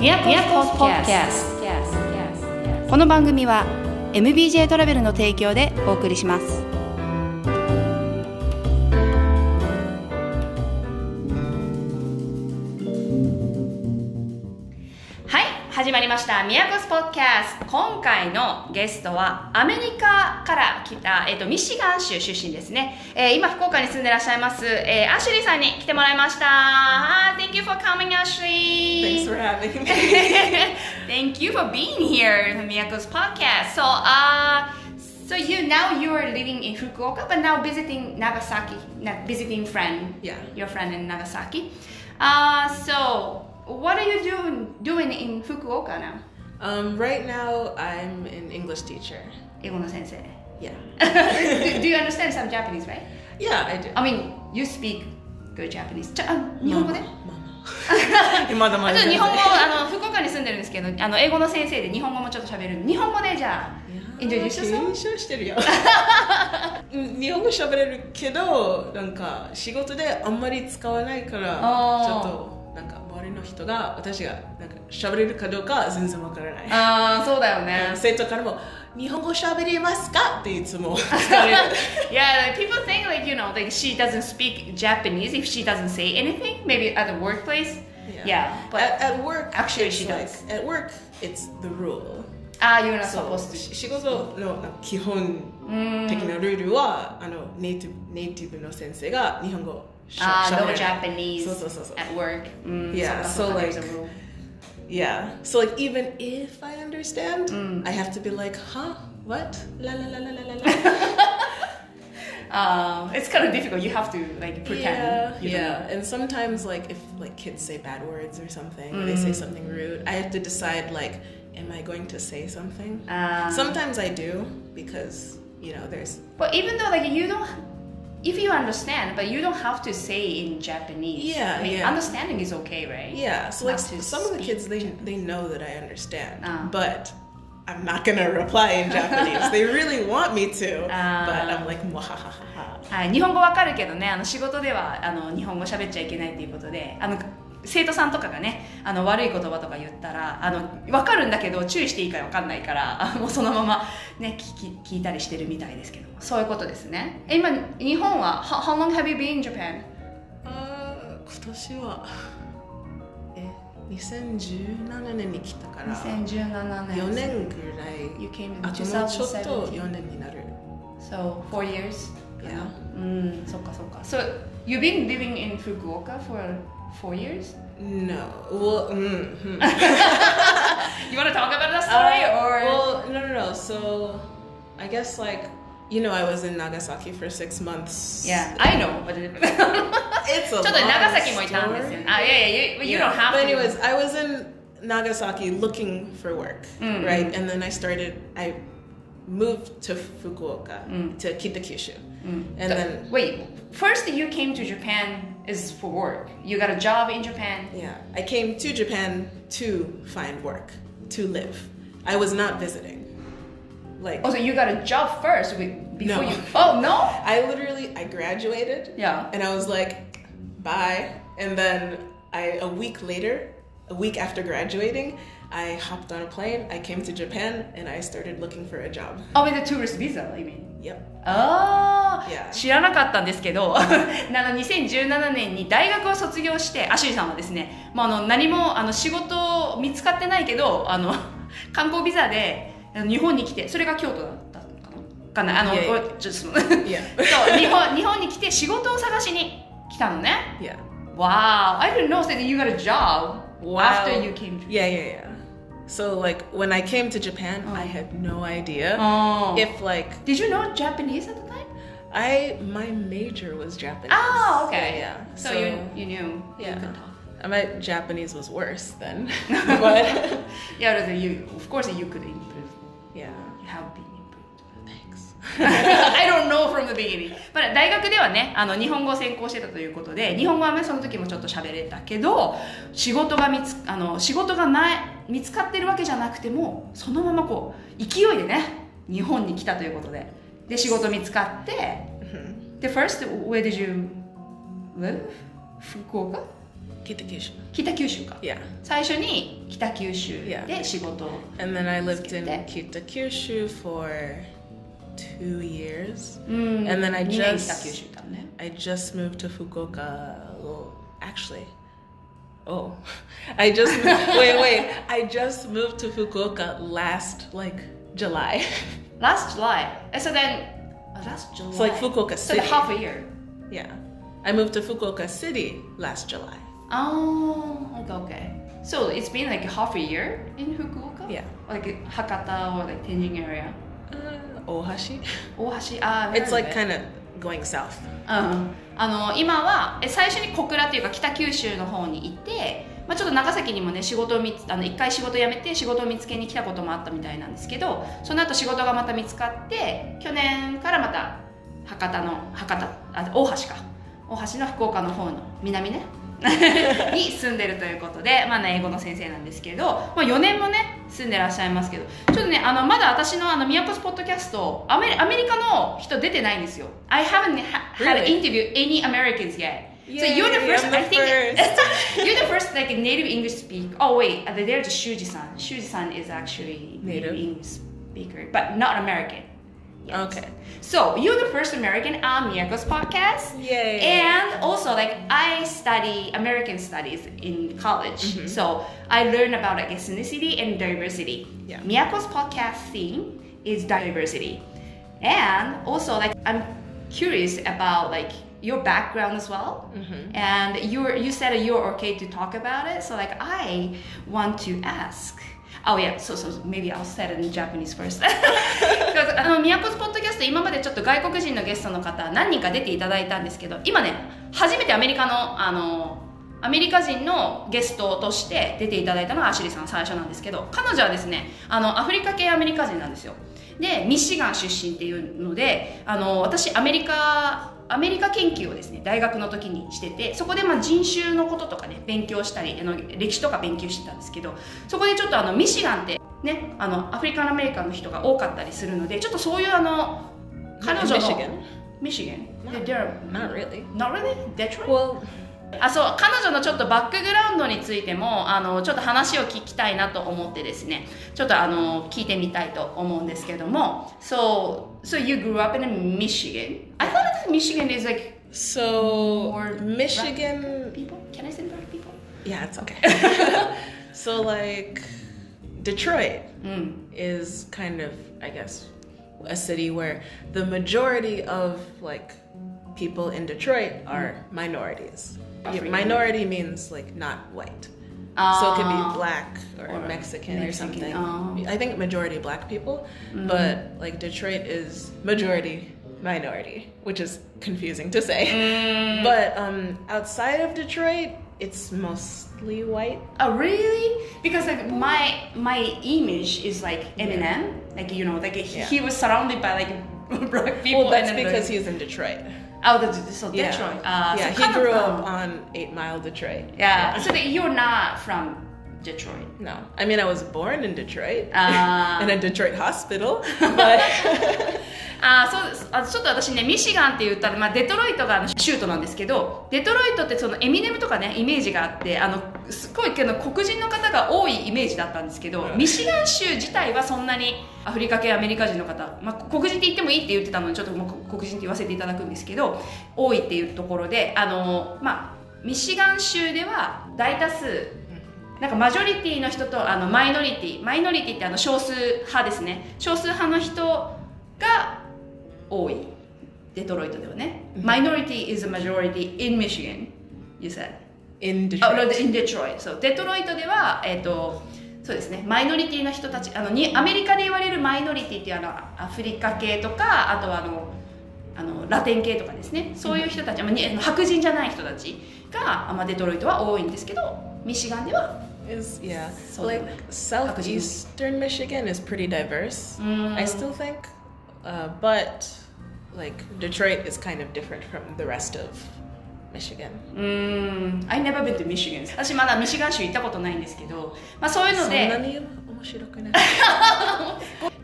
ニアコスポッキャスこの番組は MBJ トラベルの提供でお送りしますまりましたミヤコスポッキャス今回のゲストはアメリカから来た、えっとミシガン州出身ですね、えー今福岡に住んでらっしゃいます、えーアシュリーさんに来てもらいました Thank you for coming Ashley Thanks for having me. Thank you for being here in Miyako's podcast. So, uh, so you now you are living in Fukuoka, but now visiting Nagasaki, visiting friend, Yeah. your friend in Nagasaki. Uh, so what are you doing doing in Fukuoka now? Um, right now, I'm an English teacher. 英語の先生 Yeah. do, do you understand some Japanese, right? Yeah, I do. I mean, you speak good Japanese. ちょあ日本語で今だまあちょっと日本語あの福岡に住んでるんですけどあの英語の先生で日本語もちょっと喋る日本語でじゃあ introduce yourself 緊張してるようん日本語喋れるけどなんか仕事であんまり使わないからちょっとなんか周りの人が私がなんか喋れるかどうか全然わからないああそうだよね生徒からも日本語喋れますかっていつも聞かれる Yeah, people think like you know like she doesn't speak Japanese if she doesn't say anything. Maybe at the workplace. Yeah, but at, at work actually it's she like, does. at work it's the rule ah, you're supposed to. し仕事の基本的なルールはあのネイティブネイティブの先生が日本語 Ah, uh, no Japanese so, so, so, at work. Mm, yeah, so, like, yeah. So like, even if I understand, mm. I have to be like, huh, what? La la la la la la. Um, it's kind of difficult. You have to like pretend. Yeah, yeah. And sometimes like if like kids say bad words or something, mm. or they say mm. something rude, I have to decide like, am I going to say something? Um, sometimes I do because you know there's. But even though like you don't if you understand, but you don't have to say in Japanese. Yeah, I mean, yeah. Understanding is okay, right? Yeah, so like Not to some of the speak kids they they know that I understand, Ah. but I'm not gonna reply in Japanese. they really want me to, Ah. but I'm like mwahahaha. はい、日本語わかるけどねあの仕事ではあの日本語喋っちゃいけないっていうことであの 生徒さんとかがねあの悪い言葉とか言ったらあの分かるんだけど注意していいか分かんないからあもうそのまま、ね、聞き聞いたりしてるみたいですけどもそういうことですねえ今日本は how, long have you been in Japan? 今年は え2017年に来たから2017年4年ぐらい You came in あともうちょっと2017 4年になる So four years? Yeah. うんそっかそっか So you've been living in Fukuoka for four years? No. Well, mm, hmm. you want to talk about that story uh, or? Well, no, no, no. So, I guess like you know, I was in Nagasaki for six months. Yeah, I know, but it, it's a long Nagasaki story. story. Ah, yeah, yeah, you, you yeah. don't have. But anyways, to. I was in Nagasaki looking for work, mm. right? And then I started. I moved to Fukuoka mm. to Kitakyushu, mm. and so, then wait. First, you came to Japan is for work. You got a job in Japan. yeah, I came to Japan to find work, to live. I was not visiting. Like Oh, so you got a job first before No. you. Oh no. I literally I graduated, Yeah. and I was like, bye. And then I a week later, a week after graduating, I hopped on a plane. I came to Japan, and I started looking for a job. Oh, with the tourist visa, I mean. Yep. ああ、Yeah. 知らなかったんですけど あの2017年に大学を卒業してアシュリーさんはですね、まあ、あの何もあの仕事見つかってないけどあの 観光ビザで日本に来てそれが京都だったのかな？あの. そう日本日本に来て仕事を探しに来たのね Yeah. Wow I didn't know that you got a job Wow. after you came to Yeah, yeah, yeah. So like when I came to Japan, Oh. I had no idea Oh. if like Did you know Japanese at the time? I my major was Japanese. Ah, okay. Yeah. So, you, you knew you Yeah. talk. I meant Japanese was worse then, but Yeah, you, of course you could improve. yeah. You have been improved. Thanks. I don't know from the beginning. まあ、大学ではね、あの日本語を専攻してたということで、日本語はねその時もちょっと喋れたけど、仕事が見つあの仕事がない見つかってるわけじゃなくても、そのままこう勢いでね、日本に来たということで、で仕事見つかって、で first where did you live? 福岡 Kitakyushu. 北九州か Yeah. 最初に北九州.で仕事を And then I lived in That- Kitakyushu for two years. うん And then I just- ね I just moved to Fukuoka. Actually, oh. I just wait wait. I just moved to fukuoka last like july. Last july. And so then oh, last july. it's like fukuoka city. so half a year. Yeah. I moved to fukuoka city last july. Oh okay okay. So it's been like half a year in fukuoka? Yeah. Like hakata or like tenjin area? Uh, ohashi. Ohashi ah it's like kind of going south. うん、あの今は最初に小倉というか北九州の方にいて、まあ、ちょっと長崎にもね仕事を見あの一回仕事辞めて仕事を見つけに来たこともあったみたいなんですけどその後仕事がまた見つかって去年からまた博多の博多あ大橋か。大橋の福岡の方の南ね。に住んでるということで、まあね、英語の先生なんですけど、まあ、4年もね住んでらっしゃいますけどちょっとねあのまだ私のあの宮古スポッドキャストアメリアメリカの人出てないんですよ I haven't ha- had Really? interview any Americans yet so you're the first I think you're the first like native English speaker oh wait uh, there's Shuji-san Shuji-san is actually Native? English speaker but not American Okay. so you're the first American on Miyako's podcast. Yay. and also like i study american studies in college. Mm-hmm. So i learn about like ethnicity and diversity. Yeah. miyako's podcast theme is diversity. And also like i'm curious about like your background as well. Mm-hmm. And you're you said you're okay to talk about it. So like i want to ask Oh yeah, so so maybe I'll say it in Japanese first. あの宮古スポッドキャスト今までちょっと外国人のゲストの方何人か出ていただいたんですけど今ね初めてアメリカのあのアメリカ人のゲストとして出ていただいたのがアシリさん最初なんですけど彼女はですねあのアフリカ系アメリカ人なんですよでミシガン出身っていうのであの私アメリカアメリカ研究をですね大学の時にしててそこでまあ人種のこととかね勉強したりあの歴史とか勉強してたんですけどそこでちょっとあのミシガンってねあのアフリカンアメリカンの人が多かったりするのでちょっとそういうあの彼女の?ミシガン Not- Not really. not really? Detroit? Well, あそう彼女のちょっとバックグラウンドについてもあのちょっと話を聞きたいなと思ってですねちょっとあの聞いてみたいと思うんですけども So, so you grew up in Michigan? I thought Michigan is like so More Michigan. people Can I say black people? Yeah, it's okay. so like Detroit うん is kind of, I guess, a city where the majority of like people in Detroit are hmm. minorities. African. Minority means like not white. so it could be ah. black or, or Mexican, or something. oh. I think majority black people, hmm. but like Detroit is majority minority, which is confusing to say. But um, outside of Detroit, it's mostly white. Oh really? Because like my my image is like Eminem, like you know, like he, Yeah. he was surrounded by like black people. Well, that's because he's in Detroit. oh, the, so Yeah. Detroit. Uh, yeah, so he kind of, grew um, up on Eight Mile Detroit. Yeah, so that you're not from Detroit. No, I mean I was born in Detroit Ah. in a Detroit hospital, but あーそうあちょっと私ねミシガンって言ったら、まあ、デトロイトがあの州都なんですけどデトロイトってそのエミネムとかねイメージがあってあのすごいけど黒人の方が多いイメージだったんですけど、うんミシガン州自体はそんなにアフリカ系アメリカ人の方、まあ、黒人って言ってもいいって言ってたのでちょっともう黒人って言わせていただくんですけど多いっていうところであの、まあ、ミシガン州では大多数なんかマジョリティの人とあのマイノリティマイノリティってあの少数派ですね。少数派の人が多い。デトロイトではね、マイノリティ is a majority in Michigan you said. In あ Detroit. in Detroit. そうデトロイトではえっ、とそうですね。マイノリティの人たちあのにアメリカで言われるマイノリティっていうあのアフリカ系とかあとはあのあのラテン系とかですね。そういう人たち、まあ白人じゃない人たちが、あまあ、デトロイトは多いんですけどミシガンでは is yeah So like southeastern Michigan is pretty diverse. I still think, uh, but like Detroit is kind of different from the rest of Michigan. うーん I never been to Michigan 私まだミシガン州行ったことないんですけど、まあ、そういうのでそんなに面白くない。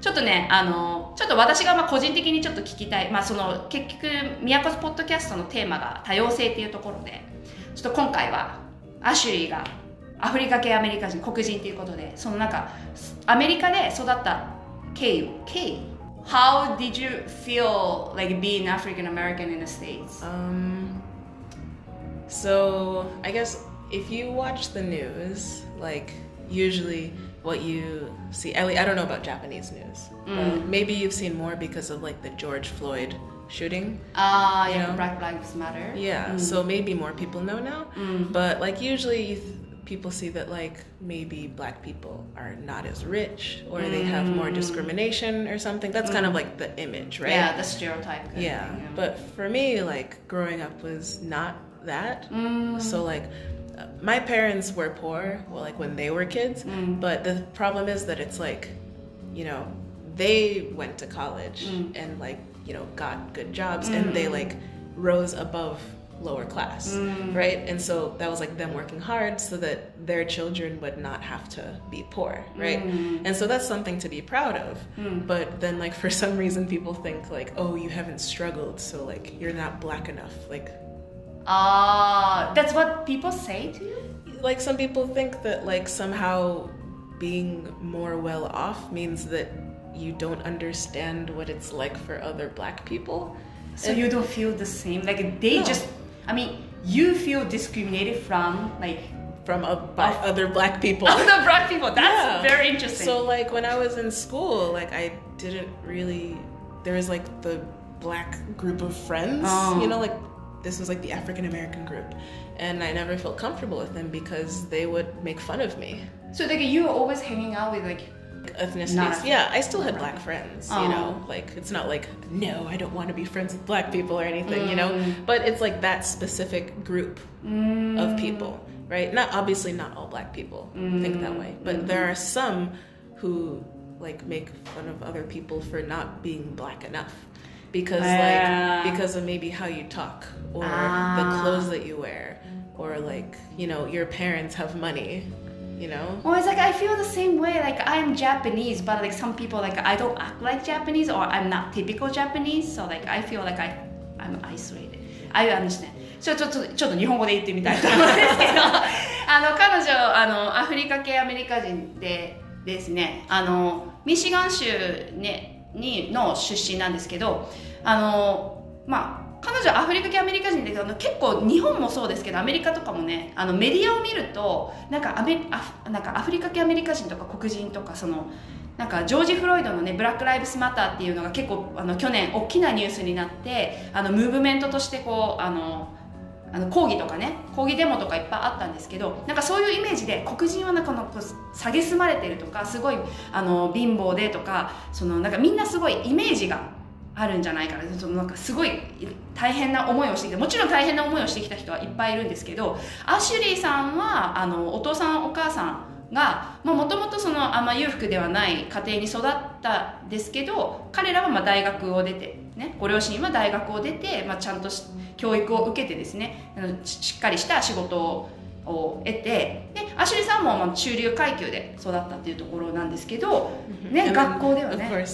ちょっとねあのちょっと私がまあ個人的にちょっと聞きたい、まあ、その結局宮古ポッドキャストのテーマが多様性っていうところでちょっと今回はアシュリーがアフリカ系アメリカ人黒人っていうことでそのなんかアメリカで育った経緯経緯 How did you feel like being African American in the States? Um, so I guess if you watch the news, like usually what you see, I, I don't know about Japanese news, but maybe you've seen more because of like the George Floyd shooting. Ah, yeah, Yeah. Black Lives Matter. Yeah, so maybe more people know now. But like usually you th- people see that like maybe black people are not as rich or they have more mm. discrimination or something. That's kind of like the image, right? Yeah, the stereotype. kind of Yeah, but for me, like growing up was not that. Mm. So like, my parents were poor, well, like when they were kids. Mm. But the problem is that it's like, you know, they went to college and like you know got good jobs and they like rose above lower class mm. right? And so that was like them working hard so that their children would not have to be poor right? Mm. And so that's something to be proud of. Mm. But then like for some reason people think like oh you haven't struggled so like you're not black enough like Ah, that's what people say to you? like some people think that like somehow being more well off means that you don't understand what it's like for other black people. So you don't feel the same? Like they No. just, I mean, you feel discriminated from like from a, by other black people other black people. That's Yeah. very interesting. so like when i was in school like i didn't really there was like the black group of friends Oh. you know like this was like the african american group and i never felt comfortable with them because they would make fun of me so like you were always hanging out with like ethnicities. Yeah, I still had black friends, Oh. you know. Like it's not like no, I don't want to be friends with black people or anything, you know. But it's like that specific group of people, right? Not obviously not all black people think that way, but there are some who like make fun of other people for not being black enough. Because Yeah. like because of maybe how you talk or Ah. the clothes that you wear or like, you know, your parents have money, you know. Well, it's like I feel the same way. Like I'm Japanese, but like some people like I don't act like Japanese or I'm not typical Japanese. So like I feel like I I'm isolated. I understand. ちょちょっとちょっと日本語で言ってみたいと思うんですけど、あの彼女あのアフリカ系アメリカ人でですね、あのミシガン州ねにの出身なんですけど、あのまあ。彼女はアフリカ系アメリカ人だけど結構日本もそうですけどアメリカとかもねあのメディアを見るとなんかアメアフなんかアフリカ系アメリカ人とか黒人とかそのなんかジョージ・フロイドのねブラック・ライブスマターっていうのが結構あの去年大きなニュースになってあのムーブメントとしてこうあのあの抗議とかね抗議デモとかいっぱいあったんですけどなんかそういうイメージで黒人はなんかのこう蔑まれてるとかすごいあの貧乏でとかそのなんかみんなすごいイメージがあるんじゃないかな。そのなんかすごい大変な思いをしてきた。もちろん大変な思いをしてきた人はいっぱいいるんですけどアシュリーさんはあのお父さんお母さんがもともとそのあんま裕福ではない家庭に育ったんですけど彼らはまあ大学を出て、ね、ご両親は大学を出て、まあ、ちゃんとし教育を受けてですねあのししっかりした仕事をを得てでアシュリーさんもまあ中流階級で育ったっていうところなんですけど、ね、学校ではね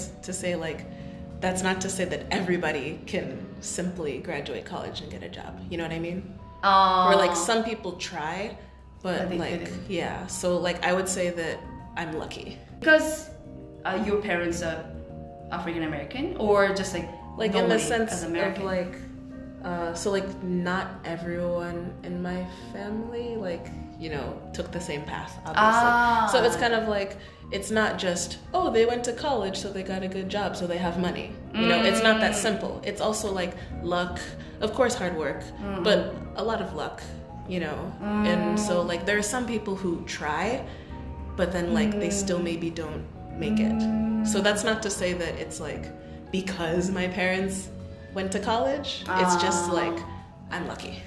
Of course, to say like, that's not to say that everybody can simply graduate college and get a job. You know what I mean? あ Or like some people try, but But like didn't. yeah. So like I would say that I'm lucky. Because uh, your parents are African American, or just like Like in the sense as of like, uh, so like not everyone in my family like you know took the same path. Obviously, Ah. so it's kind of like it's not just oh they went to college so they got a good job so they have money. You know, it's not that simple. It's also like luck, of course, hard work, but a lot of luck. You know, and so like there are some people who try, but then like they still maybe don't make it. So that's not to say that it's like because my parents went to college. It's just Ah. like I'm lucky.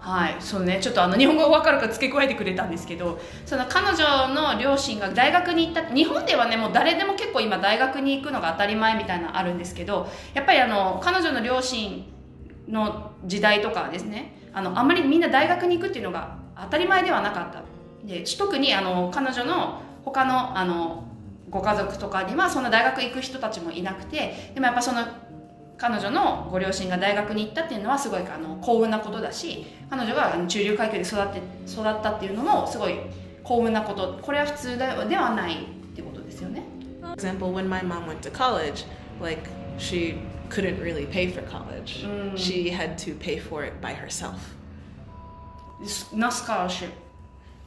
はい、そうね、ちょっとあの日本語わかるか付け加えてくれたんですけど、その彼女の両親が大学に行った、日本ではね、もう誰でも結構今大学に行くのが当たり前みたいなのあるんですけど、やっぱりあの彼女の両親の時代とかはですね、あのあんまりみんな大学に行くっていうのが当たり前ではなかった。で、特にあの彼女の他のあのご家族とかにはそんな大学行く人たちもいなくて、でもやっぱその彼女のご両親が大学に行ったっていうのはすごいあの幸運なことだし彼女が中流階級で育って育ったっていうのもすごい幸運なことこれは普通でではないってことですよね For example, when my mom went to college, like she couldn't really pay for college. She had to pay for it by herself. No scholarship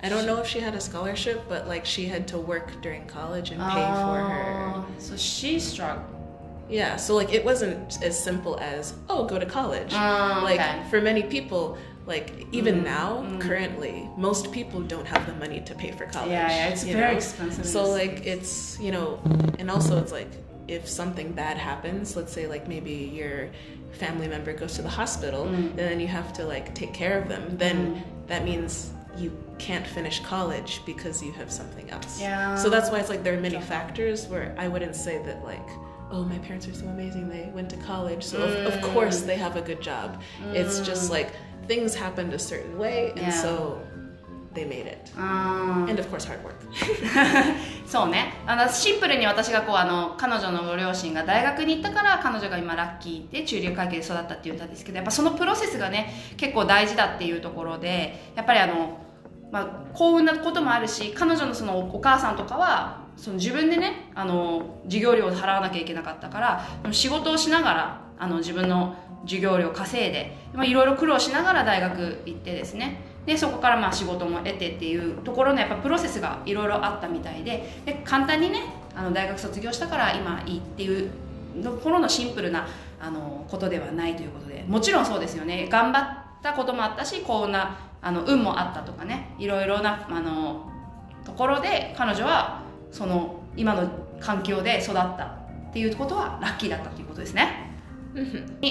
I don't know if she had a scholarship, but like she had to work during college and pay for her. Ah, So she struggled Yeah, so like it wasn't as simple as oh go to college. Ah, Like okay. for many people, like even now, currently, most people don't have the money to pay for college. Yeah, yeah, it's very know? expensive. So like it's you know, and also it's like if something bad happens, let's say like maybe your family member goes to the hospital, Mm. and then you have to like take care of them. Then that means you can't finish college because you have something else. Yeah. So that's why it's like there are many factors where I wouldn't say that like oh my parents are so amazing they went to college so of, of course they have a good job it's just like things happened a certain way and Yeah. so they made it and of course hard work そうねあのシンプルに私がこうあの彼女のご両親が大学に行ったから彼女が今ラッキーで中流階級で育ったって言ったんですけどやっぱそのプロセスがね結構大事だっていうところでやっぱりあの、まあ、幸運なこともあるし彼女のそのお母さんとかはその自分でねあの授業料を払わなきゃいけなかったから仕事をしながらあの自分の授業料を稼いでいろいろ苦労しながら大学行ってですね。でそこからまあ仕事も得てっていうところのやっぱプロセスがいろいろあったみたいでで簡単にねあの大学卒業したから今いいっていうところのシンプルなあのことではないということで。もちろんそうですよね。頑張ったこともあったし幸運なあの運もあったとかね。いろいろなあのところで彼女はその今の環境で育ったっていうことはラッキーだったということですね。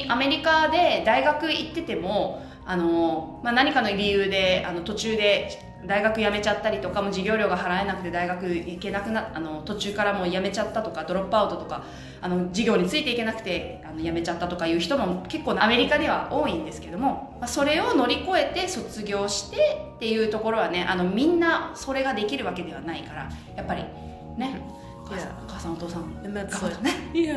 アメリカで大学行っててもあの、まあ、何かの理由であの途中で大学辞めちゃったりとかも授業料が払えなくて大学行けなくなあの途中からもう辞めちゃったとかドロップアウトとかあの授業についていけなくてあの辞めちゃったとかいう人も結構アメリカでは多いんですけども、まあ、それを乗り越えて卒業してっていうところはねあのみんなそれができるわけではないからやっぱりね、yeah. And that's like yeah.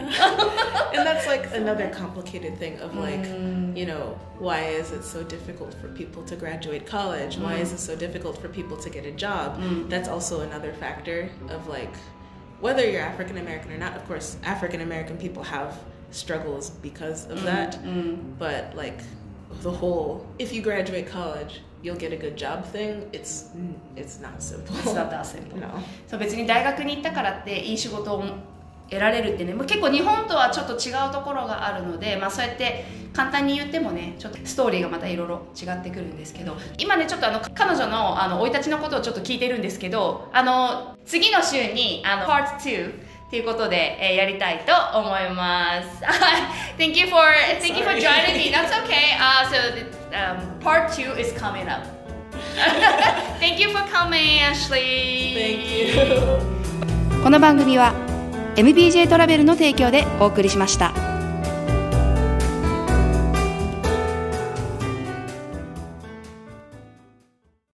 and that's like another complicated thing of like, mm. you know, why is it so difficult for people to graduate college? Why mm. is it so difficult for people to get a job? Mm. That's also another factor of like whether you're African American or not. Of course, African American people have struggles because of that. But like the whole if you graduate college, you'll get a good job thing it's it's not simple It's not that simple. no そう別に大学に行ったからっていい仕事を得られるってね結構日本とはちょっと違うところがあるので、まあ、そうやって簡単に言ってもねちょっとストーリーがまたいろいろ違ってくるんですけど今ねちょっとあの彼女のあの生い立ちのことをちょっと聞いてるんですけどあの次の週にあの Part 2っていうことで、えーやりたいと思います。thank you for thank you for joining me. That's okay. Uh, so um, part two is coming up. thank you for coming, Ashley. thank you この番組は MBJ トラベルの提供でお送りしました。